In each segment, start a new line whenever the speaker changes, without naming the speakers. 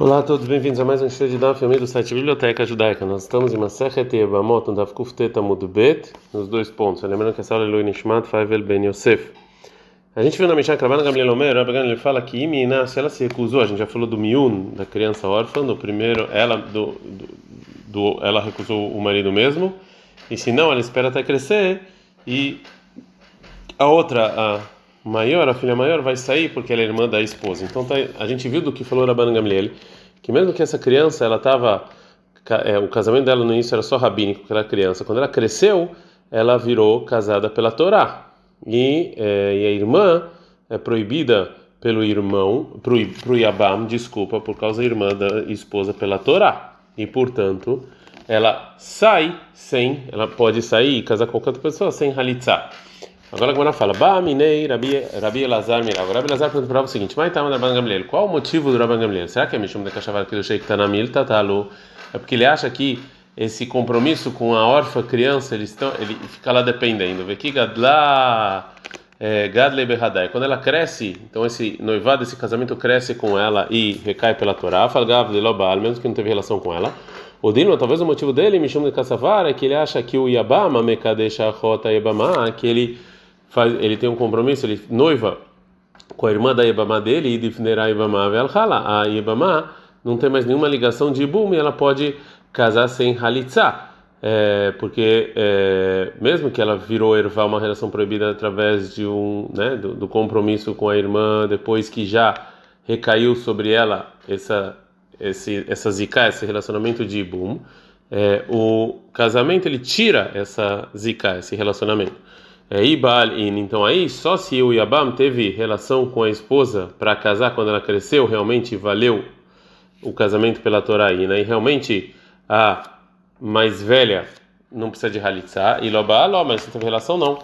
Olá a todos, bem-vindos a mais um show de Daf do site Biblioteca Judaica. Nós estamos em Masechet Yevamot, no Daf Kuftet Amud Bet, nos dois pontos. Lembrando que essa aula é Lui Nishmat Faivel Ben Yosef. A gente viu na Mishnah Kravana Gamliel Omer, ele fala que Imina, se ela se recusou, a gente já falou do Miun, da criança órfã, no primeiro, ela, do, do, do, ela recusou o marido mesmo, e se não, ela espera até crescer, e a outra, a maior, a filha maior, vai sair porque ela é irmã da esposa. Então tá, a gente viu do que falou Rabban Gamliel, que mesmo que essa criança, ela estava, é, o casamento dela no início era só rabínico, que era criança. Quando ela cresceu, ela virou casada pela Torá. E, é, e a irmã é proibida pelo irmão, pro, pro Yabam, desculpa, por causa da irmã da esposa pela Torá. E, portanto, ela sai sem, ela pode sair e casar com qualquer outra pessoa sem halitzah. Agora a Gemara fala, Ba minei Rabi, Rabi Elazar Mirav. Rabi Elazar perguntou o seguinte, mas tá Rabban Gamliel, qual o motivo do Rabban Gamliel? Será que é Mishum de Kashavar que do Sheikh Tanamil Tatalu? É porque ele acha que esse compromisso com a órfã criança, ele, estão, ele fica lá dependendo. Vê que Gadla é, Gadle Behadai. Quando ela cresce, então esse noivado, esse casamento cresce com ela e recai pela Torá, Falgav de Lobal, mesmo que não teve relação com ela. O Dilma, talvez o motivo dele, Mishum de Kassavar, é que ele acha que o Yabama, Mekadesha Rota Yabama, que ele faz, ele tem um compromisso, ele noiva com a irmã da Ibama dele, e Difnerá Ibama Velhala. A Ibama não tem mais nenhuma ligação de Ibum e ela pode casar sem Halitzah. É, porque é, mesmo que ela virou ervar uma relação proibida através de um né, do, do, compromisso com a irmã depois que já recaiu sobre ela essa esse essa zika esse relacionamento de ibum é, o casamento ele tira essa zika esse relacionamento Ibalin, então aí só se o Yabam teve relação com a esposa para casar quando ela cresceu, realmente valeu o casamento pela Torá e né? realmente a mais velha não precisa de halitzá e loba mas não teve relação não.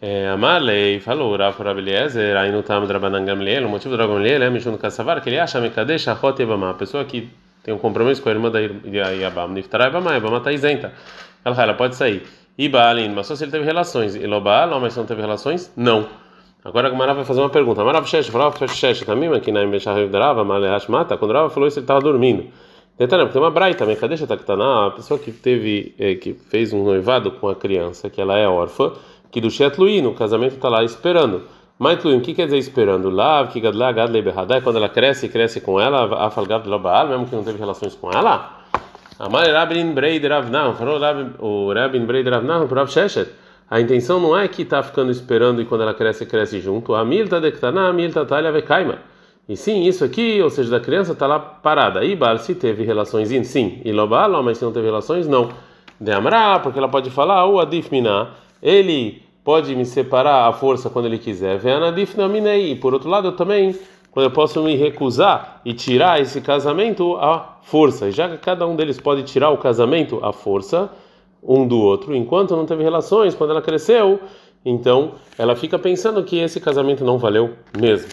É, Amalei falou, Rav Rabeliezer, aí no Tam Drabanan Gamliel, o motivo do Dragon Gamliel é Mishun Kassavar, que ele acha Mekadesh Achot Yabama, a pessoa que tem um compromisso com a irmã da Yabam, Niftará Yabama, Yabama está isenta, ela, ela pode sair. E mas só se ele teve relações. E mas se não teve relações? Não. Agora a vai fazer uma pergunta. Marav Shesh, Marav Shesh, também aqui na Imesharev Drava, Malehash Mata, quando Rava falou isso, ele estava dormindo. Detalhe, tem uma braita, cadê a pessoa que teve, eh, que fez um noivado com a criança, que ela é órfã, que do Shetluí, no casamento está lá esperando. Mas o que quer dizer esperando? Lá, que gadla gadle behadai, quando ela cresce, cresce com ela, afalgado lobaal, mesmo que não teve relações com ela? Amar Rabin Breid Ravnah, falou o Rabin Breid Ravnah para Sheshet. A intenção não é que está ficando esperando e quando ela cresce, cresce junto. A milta dektaná, a milta talha vekaima. E sim, isso aqui, ou seja, da criança está lá parada. E Bal se teve relações, sim. E Lobal, mas se não teve relações, não. De Amra, porque ela pode falar, o Adif Miná, ele pode me separar à força quando ele quiser. Veanadif Naminei. E por outro lado, eu também eu posso me recusar e tirar esse casamento à força. Já que cada um deles pode tirar o casamento à força um do outro, enquanto não teve relações, quando ela cresceu, então ela fica pensando que esse casamento não valeu mesmo.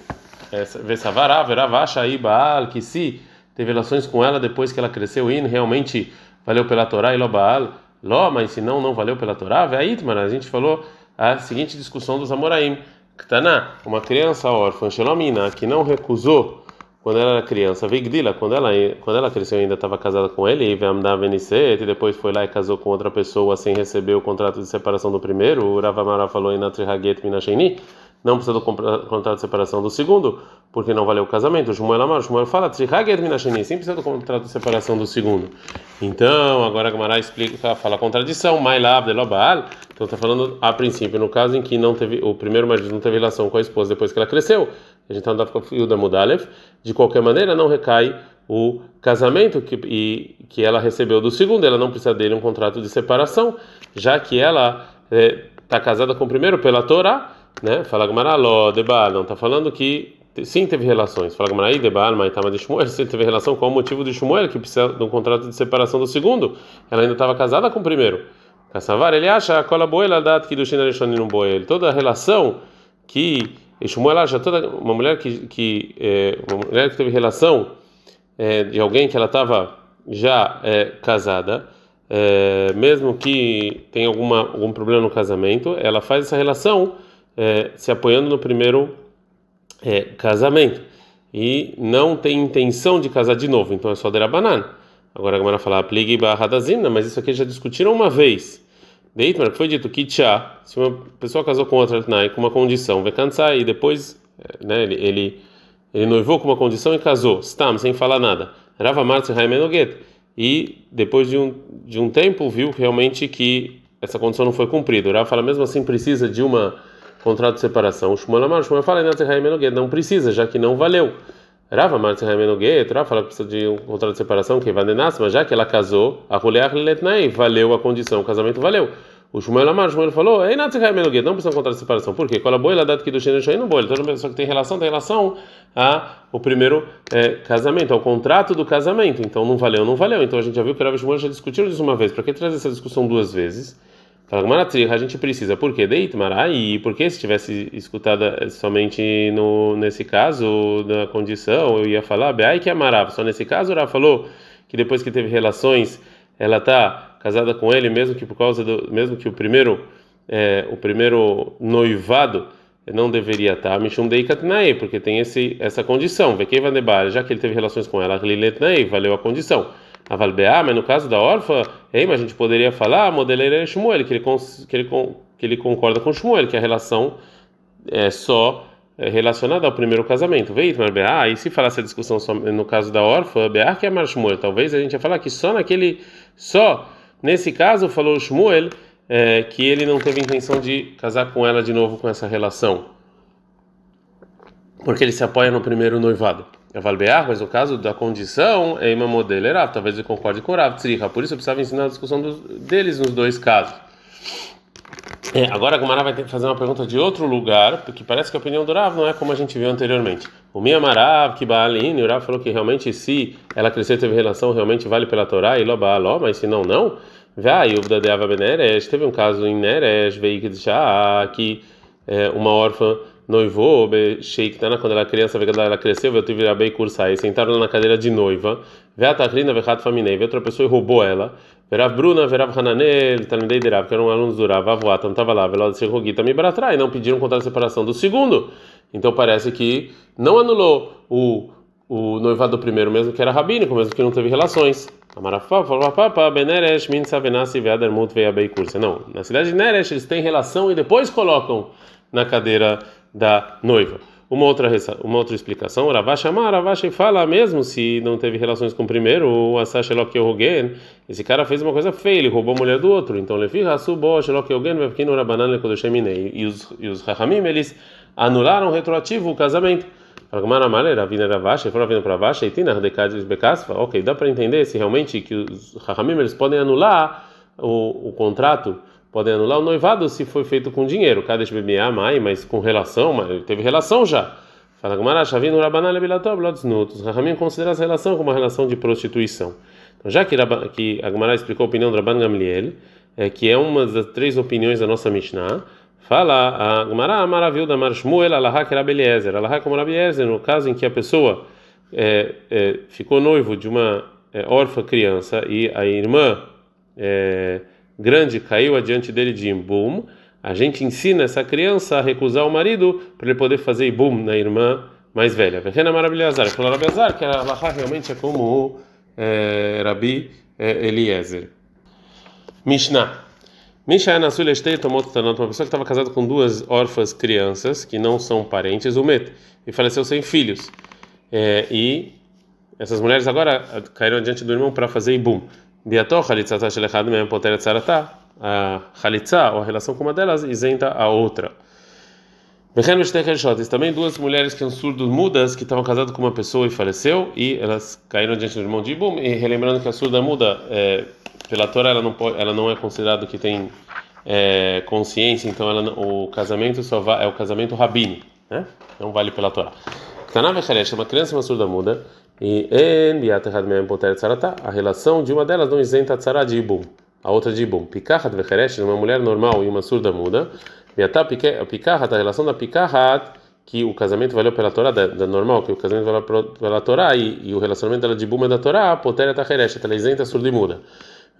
Vesavará, veravacha aí Baal, que se teve relações com ela depois que ela cresceu e realmente valeu pela Torá e lo Baal, lo, mas se não, não valeu pela Torá, Veitmar, a gente falou a seguinte discussão dos Amoraim. Ktaná, uma criança órfã, Shelomina, que não recusou quando ela era criança, Vigdila, quando ela, quando ela cresceu ainda estava casada com ele, e e depois foi lá e casou com outra pessoa sem receber o contrato de separação do primeiro, o Ravamara falou em Natrihaget Minasheni, não precisa do contrato de separação do segundo, porque não valeu o casamento. O Shmuel Amar, o Shmuel fala, sim precisa do contrato de separação do segundo. Então, agora a Gamara explica, fala a contradição, então está falando a princípio, no caso em que não teve, o primeiro marido não teve relação com a esposa depois que ela cresceu, a gente está no fio da Mudalev, de qualquer maneira não recai o casamento que, e, que ela recebeu do segundo, ela não precisa dele um contrato de separação, já que ela está é, casada com o primeiro pela Torá, né? Fala Gamaraló, Debal, não está falando que sim teve relações. Fala Gamaraí, Debal, mas de Shmuel, se teve relação, qual o motivo de Shmuel que precisa de um contrato de separação do segundo? Ela ainda estava casada com o primeiro. Kassavar, ele acha a cola boela dat que do Shinarishon boel. Toda a relação que Shmuel acha toda uma mulher que que é, uma mulher que teve relação é, de alguém que ela estava já é, casada, é, mesmo que tenha alguma algum problema no casamento, ela faz essa relação é, se apoiando no primeiro é, casamento. e não tem intenção de casar de novo, então é só derabanan. Agora a Gemara fala, apligue barradazimna, mas isso aqui já discutiram uma vez. Deitmar, que foi dito que tchá, se uma pessoa casou com outra Tnai com uma condição, vai cansar e depois eh, né, ele, ele, ele noivou com uma condição e casou, stam, sem falar nada. Rava Martz Raimenoget. E depois de um, de um tempo viu realmente que essa condição não foi cumprida. O Rava fala, mesmo assim precisa de uma contrato de separação. O Shmuel Amar, Shmuel fala, não precisa, já que não valeu. Rava Martz Raimenoget, Rava fala que precisa de um contrato de separação, que vai mas já que ela casou, a Ruleach Letnai, valeu a condição, o casamento valeu. O Shmuel Amar, Shmuel falou, Ei, não precisa de um contrato de separação. Por quê? A boa ela dá aqui do Shen no boi. Toda pessoa que tem relação, tem relação ao primeiro é, casamento, ao contrato do casamento. Então não valeu, não valeu. Então a gente já viu que o Rav Shmuel já discutiu isso uma vez. Para que trazer essa discussão duas vezes? A gente precisa. Por quê? Deitmará, e porque se tivesse escutado somente no, nesse caso, da condição, eu ia falar, Beai que amarava. Só nesse caso, ela falou que depois que teve relações, ela está casada com ele, mesmo que por causa do. mesmo que o primeiro, é, o primeiro noivado não deveria estar, Mishum Deikatnae, porque tem esse, essa condição. Vekeva Nebar, já que ele teve relações com ela, Liletnae, valeu a condição. A Valbeá, mas no caso da órfã, ei, mas a gente poderia falar, modeleira Shmuel, que ele, que, ele, que ele concorda com Shmuel, que a relação é só é relacionada ao primeiro casamento. Veit, mas Beá, e se falasse a discussão só no caso da órfã, Beá que é Mar Shmuel, talvez a gente ia falar que só naquele, só nesse caso falou Shmuel é, que ele não teve intenção de casar com ela de novo com essa relação, porque ele se apoia no primeiro noivado. Valbear, mas no caso da condição é uma modelo talvez ele concorde com o Rav Tzricha, por isso eu precisava ensinar a discussão dos, deles nos dois casos. É, agora a Gumara vai ter que fazer uma pergunta de outro lugar, porque parece que a opinião do Rav não é como a gente viu anteriormente. O Miyamarav, que Baalin, o Rav falou que realmente se ela crescer teve relação, realmente vale pela Torá, e Lobaaló, mas se não, não. Vai, o Dadeava Beneresh, teve um caso em Neresh, veio que é, uma órfã noivou, Sheikhtana, quando ela criança, ela cresceu, veio tive a cursar e sentaram na cadeira de noiva, Veatakrina, Vehat Faminei, outra pessoa e roubou ela, Verav Bruna, Verav Hananel, Talmidei Derav, que eram alunos do Rav, não estava lá, Velod Serrogita, Mibratrá, e não pediram contra a separação do segundo. Então parece que não anulou o, o noivado do primeiro, mesmo que era rabínico, mesmo que não teve relações. Amarafá falou: Papa, Beneresh, Min Savenasi, Veadermut, Veabei Cursa. Não, na cidade de Neresh eles têm relação e depois colocam na cadeira da noiva. Uma outra, uma outra explicação, Ravash Amar, Ravash fala mesmo se não teve relações com o primeiro, o Asash Elokeugen, esse cara fez uma coisa feia, ele roubou a mulher do outro. Então, Levi Hasubo Elokeugen, Vevkino Rabanan Lekodoshemine. E os, e os Rahamim, eles anularam retroativo o casamento. Fala, Amar, Ravina Ravash, foram vindo para Ravash, Eitina, Dekadis Bekasfa. Ok, dá para entender se realmente que os Rahamim, eles podem anular o, o contrato podem anular o noivado se foi feito com dinheiro. Cada BBA, mãe, mas com relação, mas teve relação já. Fala Gamara, Shavino Rabanale Bilatov, Lodsnutos. Rahamim considera essa relação como uma relação de prostituição. Então, já que, que a Gamara explicou a opinião do Rabban Gamliel, é, que é uma das três opiniões da nossa Mishnah, fala a Gamara maravilha da Mar Shmuel, Alaha que Rabeliezer. Alaha como Rabeliezer, no caso em que a pessoa é, é, ficou noivo de uma é, órfã criança e a irmã. É, grande caiu adiante dele de Ibum, a gente ensina essa criança a recusar o marido para ele poder fazer Ibum na irmã mais velha. Verrena maravilhosa. Falou Rabiazar que a Laha realmente é como o é, Rabi é, Eliezer. Mishnah. Mishnah Nasul Estei tomou uma pessoa que estava casada com duas órfãs crianças que não são parentes, o Met, e faleceu sem filhos. É, e essas mulheres agora caíram diante do irmão para fazer Ibum. Diator chalitzata shelechad mem poteret tzarata. A chalitza, ou a relação com uma delas, isenta a outra. Bechen Shotis, também duas mulheres que são surdos mudas, que estavam casadas com uma pessoa e faleceu, e elas caíram diante do irmão de Ibum, e relembrando que a surda muda, é, pela Torá, ela não, pode, ela não é considerada que tem é, consciência, então ela, o casamento só vai, é o casamento rabino, né? não vale pela Torá. Tanav é uma criança uma surda muda, e a relação de uma delas não isenta a tzara de ibum, a outra de ibum. Pikahat vecheresh, uma mulher normal e uma surda muda. Pikahat, a relação da pikahat, que o casamento valeu pela Torá, da, da, normal, que o casamento valeu pela Torá, e, e o relacionamento dela de é da Torá, potera tacheresh, ela isenta surda e muda.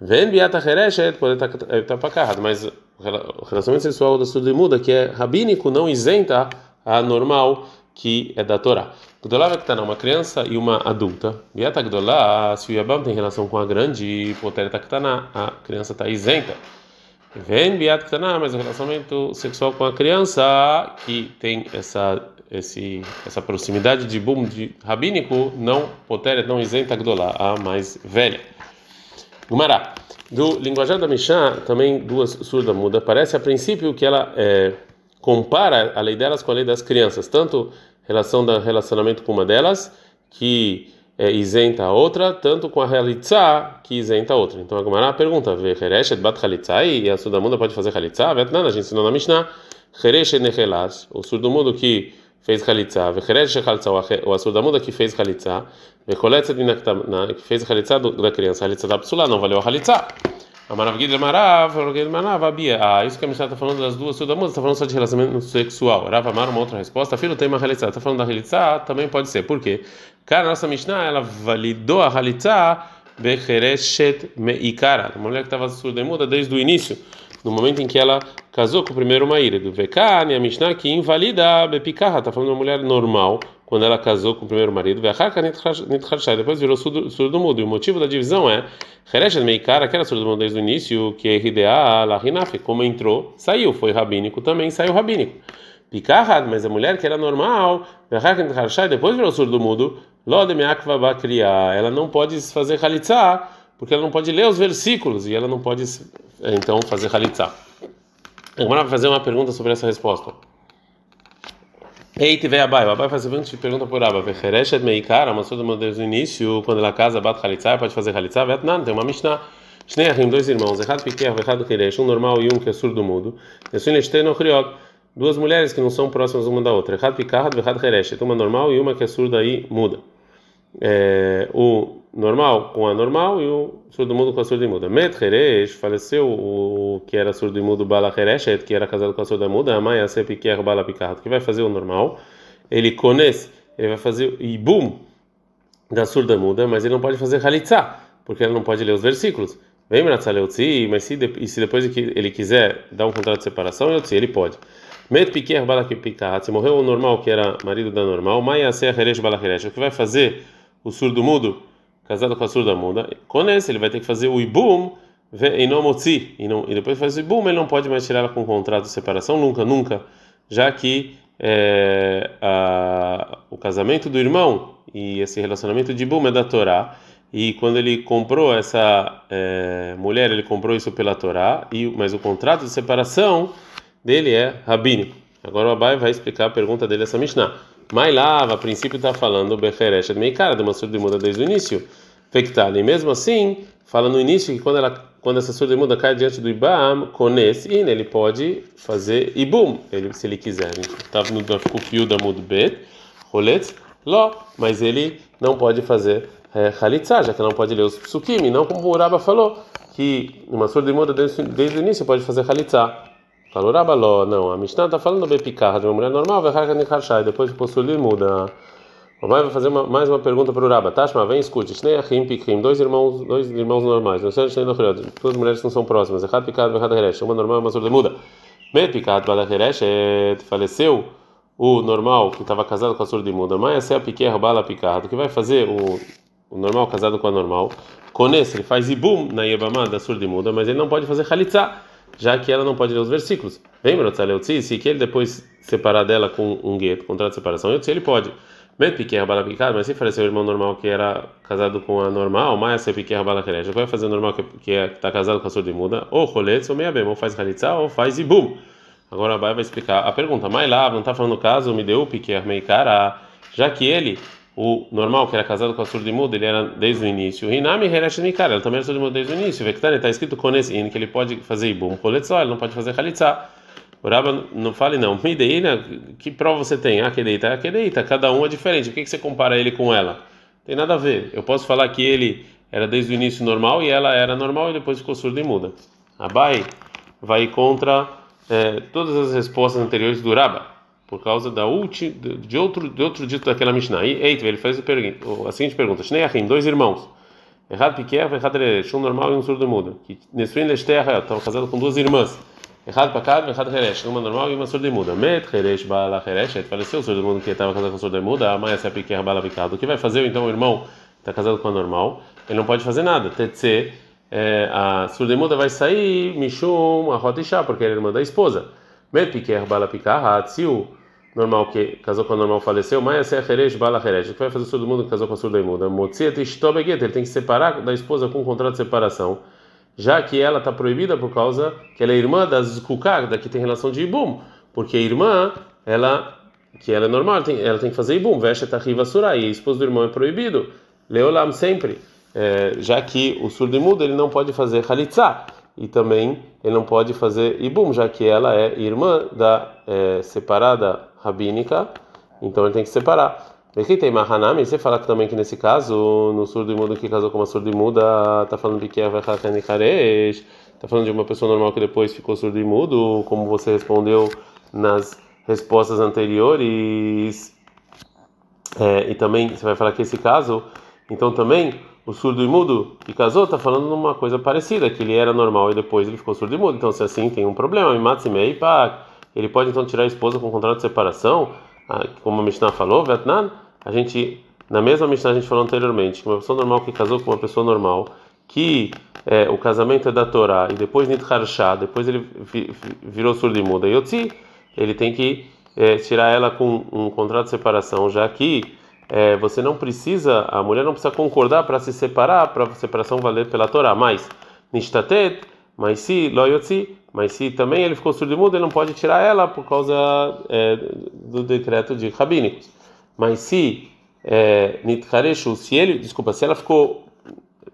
Vem biata pode estar pakahat, mas o relacionamento sexual da surda e muda, que é rabínico, não isenta a normal que é da Torá. Gdolá estar uma criança e uma adulta. Biata Gdolá, se o Yabam tem relação com a grande, Poter Taktaná, a criança está isenta. Vem Biat Ktaná, mas o relacionamento sexual com a criança que tem essa esse essa proximidade de boom de rabínico não Poter não isenta Gdolá, a mais velha. Gumará. Do linguajar da Mishnah, também duas surda muda. Parece a princípio que ela é, compara a lei delas com a lei das crianças, tanto relação da relacionamento com uma delas, que é, isenta a outra, tanto com a realitzá, que isenta a outra. Então a Gemara pergunta: Vechereshet bat chalitzá e a surda muda pode fazer chalitzá? Vetnan, a gente ensinou na Mishnah. Chereshet nechelash, o surdo mudo que fez chalitza, ou a surda muda que fez chalitza, vecholetzet que fez chalitza da criança, chalitza da psula, não valeu a chalitza. Amaravgid Marav, Marav, Abia. Ah, isso que a Mishnah está falando das duas surdamudas, está falando só de relacionamento sexual. Rav Amar, uma outra resposta. Filho tem uma halitzá. Está falando da halitzá, também pode ser. Por quê? Cara, nossa Mishnah, ela validou a halitzá bechereshet meikara. Uma mulher que estava surda e muda desde o início, no momento em que ela casou com o primeiro marido. Vekani, a Mishnah, que invalida bepikarra. Está falando de uma mulher normal quando ela casou com o primeiro marido, depois virou surdo, surdo mudo. E o motivo da divisão é Meikara, que era surdo mudo desde o início, que é RDA, Lahinaf, como entrou, saiu, foi rabínico também, saiu rabínico. Picarrad, mas a mulher que era normal, depois virou surdo mudo, ela não pode fazer halitzá, porque ela não pode ler os versículos e ela não pode então fazer halitzá. Agora vai fazer uma pergunta sobre essa resposta. Ei, tiver abai, abai faz a seguinte pergunta por Abba, Vechereshet meikara, uma surda desde o início, quando ela casa, bate halitzá, pode fazer halitzá, vetnan, tem uma Mishnah, Shneachim, dois irmãos, errado pequeno, errado queresh, um normal e um que é surdo mudo, Nessun lechteno criot, duas mulheres que não são próximas uma da outra, errado picarrad, errado queresh, uma normal e uma que é surda e muda. É, o normal com a normal e o surdo mudo com a surda e muda. Met Heresh faleceu o que era surdo e mudo Bala Hereshet, que era casado com a surda muda, a Maia Sepiquer Bala Picardo, que vai fazer o normal. Ele conhece, ele vai fazer Ibum da surda muda, mas ele não pode fazer Halitzá, porque ele não pode ler os versículos. Vem Mratzaleutzi, mas se, e se depois ele quiser dar um contrato de separação, ele pode. Met Piquer Bala Picardo, se morreu o normal, que era marido da normal, Maia Heresh Bala o que vai fazer o surdo mudo? Casado com a surda muda, com esse ele vai ter que fazer o ibum e não motzi, e, depois fazer o ibum, ele não pode mais tirar ela com contrato de separação, nunca, nunca, já que é, a, o casamento do irmão e esse relacionamento de ibum é da Torá, e quando ele comprou essa é, mulher, ele comprou isso pela Torá, e, mas o contrato de separação dele é rabínico. Agora o Abai vai explicar a pergunta dele essa Mishnah. Mailava, a princípio está falando Becheresh de Meikara, de uma surda muda desde o início. Fectada. E mesmo assim, fala no início que quando, ela, quando essa surda muda cai diante do Ibam, Kones, ele pode fazer Ibum, ele, se ele quiser. Estava no fio da Mudbet, Roletz, Ló, mas ele não pode fazer é, já que não pode ler os Psukim, não como o Uraba falou, que uma surda muda desde, desde o início pode fazer Halitzah. Falou Rabaló, não, a Mishnah está falando do picarra de uma mulher normal, e depois o possuir muda. O Mai vai fazer uma, mais uma pergunta para o Raba. Tashma, vem escute. Shnei Achim Pikrim, dois irmãos, dois irmãos normais. Não sei se duas mulheres não são próximas. Errado picado, errado heresh. Uma normal uma surda muda. Met picado, bada heresh, faleceu o normal que estava casado com a surda muda. Mas é a piquerra, bala picado. que vai fazer o, o normal casado com a normal? Esse, ele faz ibum na Yebamá da surda muda, mas ele não pode fazer halitzah já que ela não pode ler os versículos. Lembra, se que ele depois separar dela com um gueto, contrato de separação, eu ele pode. Met piquer balapicado, mas se faleceu o irmão normal que era casado com a normal, mas se piquer balaquereja, vai fazer o normal que, que é, está casado com a surda muda, ou roletz, ou meia bem, ou faz halitza, ou faz ibum. Agora a Bai vai explicar a pergunta. Mas lá, não está falando o caso, me deu piquer meikara, já que ele o normal, que era casado com a surda muda, ele era desde o início. Hinami Heresh Mikara, ele também era surdo mudo desde o início. Vectane está escrito Konesin, que ele pode fazer Ibum Koletzó, ele não pode fazer Halitzá. O Rabba não fale não. Mideina, que prova você tem? Ah, ah, que deita. Cada um é diferente. Por que, você compara ele com ela? Tem nada a ver. Eu posso falar que ele era desde o início normal e ela era normal e depois ficou surda e muda. Abai vai contra é, todas as respostas anteriores do Rabba por causa da última de outro de outro dito daquela Mishnah. E ele faz a, seguinte pergunta: Shnei Achim, dois irmãos. Errado pequeno, errado um normal e um surdo mudo. Que Nesrin Lesteha estavam casados com duas irmãs. Errado para cada, errado Heresh, uma normal e uma surda-muda. Met Heresh Bala Heresh, faleceu o surda-muda que estava casado com a surda-muda, a mãe é piquer Bala Picado. O que vai fazer então o irmão está casado com a normal? Ele não pode fazer nada. Tetse, é, a surda-muda vai sair, Mishum, a Rotisha, porque ele é irmã da esposa. Met piquer Bala Picado, se o normal que casou com a normal faleceu, mãe é Heresh Bala Heresh. O que vai fazer o surda-muda que casou com a surda-muda? Motziet Ishtobeget, ele tem que separar da esposa com um contrato de separação já que ela está proibida por causa que ela é irmã das Kukak, da que tem relação de Ibum, porque a irmã, ela, que ela é normal, ela tem, ela tem que fazer Ibum, veste riva surai, esposa do irmão é proibido, Leolam sempre, é, já que o surdo e mudo ele não pode fazer Halitzah, e também ele não pode fazer Ibum, já que ela é irmã da é, separada rabínica, então ele tem que separar. Aqui tem Mahanami, você fala também que nesse caso, no surdo mudo que casou com uma surda e muda, tá falando de que vai tá falando de uma pessoa normal que depois ficou surdo e mudo, como você respondeu nas respostas anteriores. É, e também você vai falar que esse caso, então também o surdo e mudo? Que casou tá falando uma coisa parecida, que ele era normal e depois ele ficou surdo e mudo. Então se assim tem um problema, ele pode então tirar a esposa com contrato de separação, ah, como a Mishnah falou, Vietnã a gente, na mesma Mishnah a gente falou anteriormente, que uma pessoa normal que casou com uma pessoa normal, que é, o casamento é da Torá e depois Nitharshá, depois ele virou surdo e muda, Yotzi, ele tem que é, tirar ela com um contrato de separação, já que é, você não precisa, a mulher não precisa concordar para se separar, para a separação valer pela Torá, mas Nishtatet, mas se Loyotzi, mas se também ele ficou surdo e mudo, ele não pode tirar ela por causa é, do decreto de rabínicos. Mas se é, Nitkareshu, se ele, desculpa, se ela ficou,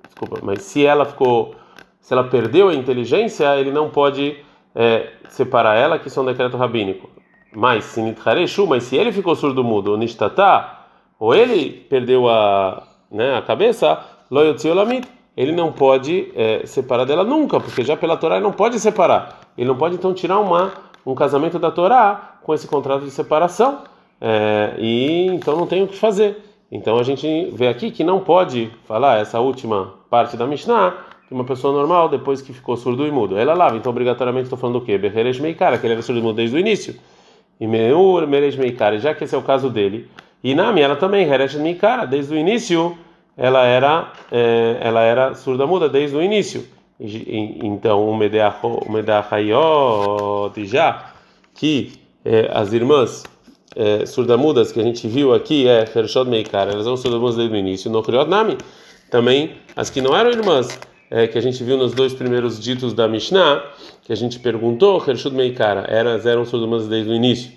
desculpa, mas se ela ficou, se ela perdeu a inteligência, ele não pode é, separar ela, que isso é um decreto rabínico. Mas se Nitkareshu, mas se ele ficou surdo-mudo, ou Nishtata, ou ele perdeu a, né, a cabeça, ele não pode é, separar dela nunca, porque já pela Torá ele não pode separar. Ele não pode então tirar uma, um casamento da Torá com esse contrato de separação é, e então não tem o que fazer. Então a gente vê aqui que não pode falar essa última parte da Mishnah que uma pessoa normal depois que ficou surdo e mudo. Ela lava, então obrigatoriamente estou falando do quê? Beheresh Meikara, que ele era surdo e mudo desde o início. E Meur Meresh Meikara, já que esse é o caso dele. E Nami, ela também, Heresh Meikara, desde o início, ela era, é, ela era surda muda desde o início. Então o Medahayot já, que é, as irmãs é, surdamudas que a gente viu aqui é Hershot Meikar, elas são surdamudas desde o início. No Nami, também as que não eram irmãs, é, que a gente viu nos dois primeiros ditos da Mishnah, que a gente perguntou, Hershot Meikara, elas eram surdamudas desde o início.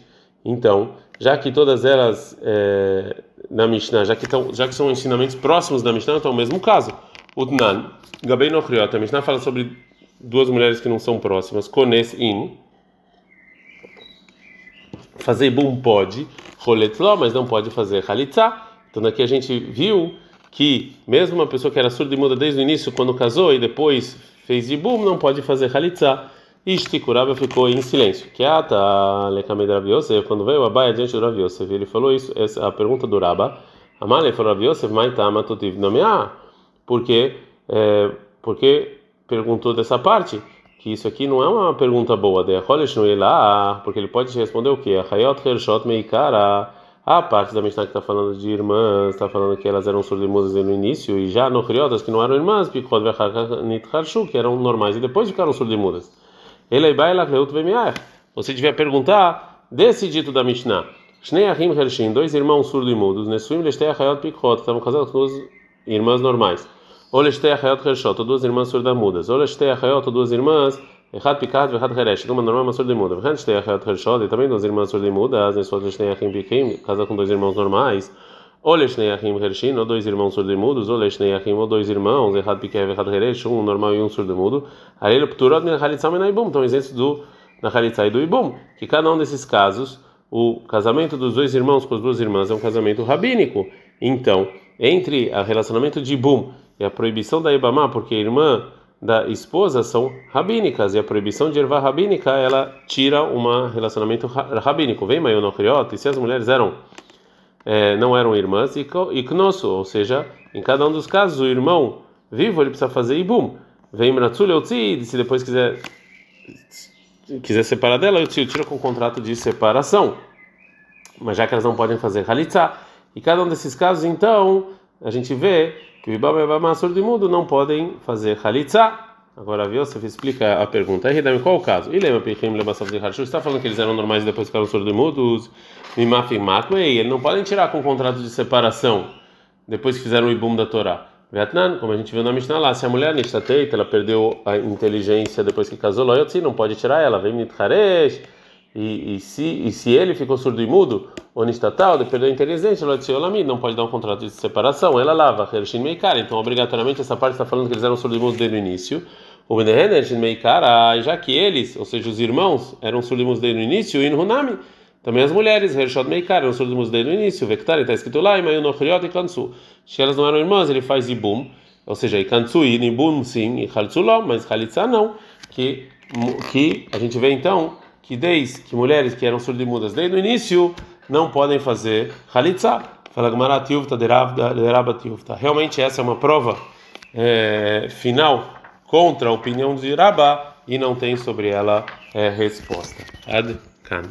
Então, já que todas elas é, na Mishnah, já que, já que são ensinamentos próximos da Mishnah, então é o mesmo caso. Utnan, Gabei no Kriot, a Mishnah fala sobre duas mulheres que não são próximas, Kones In, fazer bum pode, roletló, mas não pode fazer halitzá. Então aqui a gente viu que mesmo uma pessoa que era surda e muda desde o início, quando casou e depois fez ibum, não pode fazer halitzá. Ishti Kuraba ficou em silêncio. Que ata lekamed Rav Yosef, quando veio Abai diante do Rav Yosef, ele falou isso, essa a pergunta do Raba. Amale falou Rav Yosef, maitama tutiv nomear. Porque, é, porque perguntou dessa parte que isso aqui não é uma pergunta boa, de porque ele pode responder o quê? Hayot Hershot Meikara. A parte da Mishnah que está falando de irmãs, está falando que elas eram surdimudas no início, e já no Criotas que não eram irmãs, que eram normais, e depois ficaram surdimudas. Você devia perguntar desse dito da Mishnah. Shnei Ahim Hershim, dois irmãos surdimudos, Nesuim Lestei Hayot Pikhot, estavam casados com duas irmãs normais. Olestei Achayot Hershot, duas irmãs surdamudas. Olestei Achayot, duas irmãs, Echad Pikat e Echad Heresh, uma normal, uma surdamuda. Vechanestei Achayot Hershot, e também duas irmãs surdamudas, Nesotestei Achim Pikim, casa com dois irmãos normais. Oleshnei Achim Hershin, ou dois irmãos surdamudos. Oleshnei ou dois irmãos, Echad Pikat e Echad Heresh, um normal e um surdamudo. Arelo Pturot, Nechalitzam e Naibum, estão isentos do Nachalitzai e do Ibum, que cada um desses casos, o casamento dos dois irmãos com as duas irmãs é um casamento rabínico. Então, entre o relacionamento de Ibum e a proibição da Ibamá, porque a irmã da esposa são rabínicas, e a proibição de ervar rabínica, ela tira um relacionamento rabínico. Vem Mayonocriota, e se as mulheres eram é, não eram irmãs, e Knosso, ou seja, em cada um dos casos, o irmão vivo ele precisa fazer Ibum. Vem Mratsul se depois quiser quiser separar dela, eu tiro com o contrato de separação. Mas já que elas não podem fazer halitza, e cada um desses casos, então, a gente vê que o Ibama e o Ibama de mundo não podem fazer halitza. Agora, viu? Você explica a pergunta. Aí, qual o caso? E lembra, Pichim Lebassaf de Harshur, está falando que eles eram normais e depois ficaram surdo-mudos? Mimafim Matwei, eles não podem tirar com o contrato de separação depois que fizeram o Ibum da Torá. Vietnã, como a gente viu na Mishnah lá, se a mulher Nishtateita, ela perdeu a inteligência depois que casou, Loyotzi, não pode tirar ela, vem Mitharesh, e, e, se, e se ele ficou surdo e mudo, ou Nishtatal, ele perdeu a inteligência, Loyotzi Olami, não pode dar um contrato de separação, ela lava, Hershin Meikar, então obrigatoriamente essa parte está falando que eles eram surdo e mudo desde o início, o Benehen Hershin Meikar, já que eles, ou seja, os irmãos, eram surdo e mudos desde o início, o Inhunami, também as mulheres, Hershot Meikar, eram surdos desde o inío, Vectar, está escrito lá, e Mayunochriot e Kansu. Se elas não eram irmãs, ele faz Ibum, ou seja, e Kansu e Ibum sim, e Haltzuló, mas Halitza não, que, que a gente vê então que desde que mulheres que eram surdimudas desde o início não podem fazer Halitza. Fala Gamara Tiuvta, Deraba Tiuvta. Realmente essa é uma prova é, final contra a opinião de Rabá e não tem sobre ela é, resposta. Ad Kan.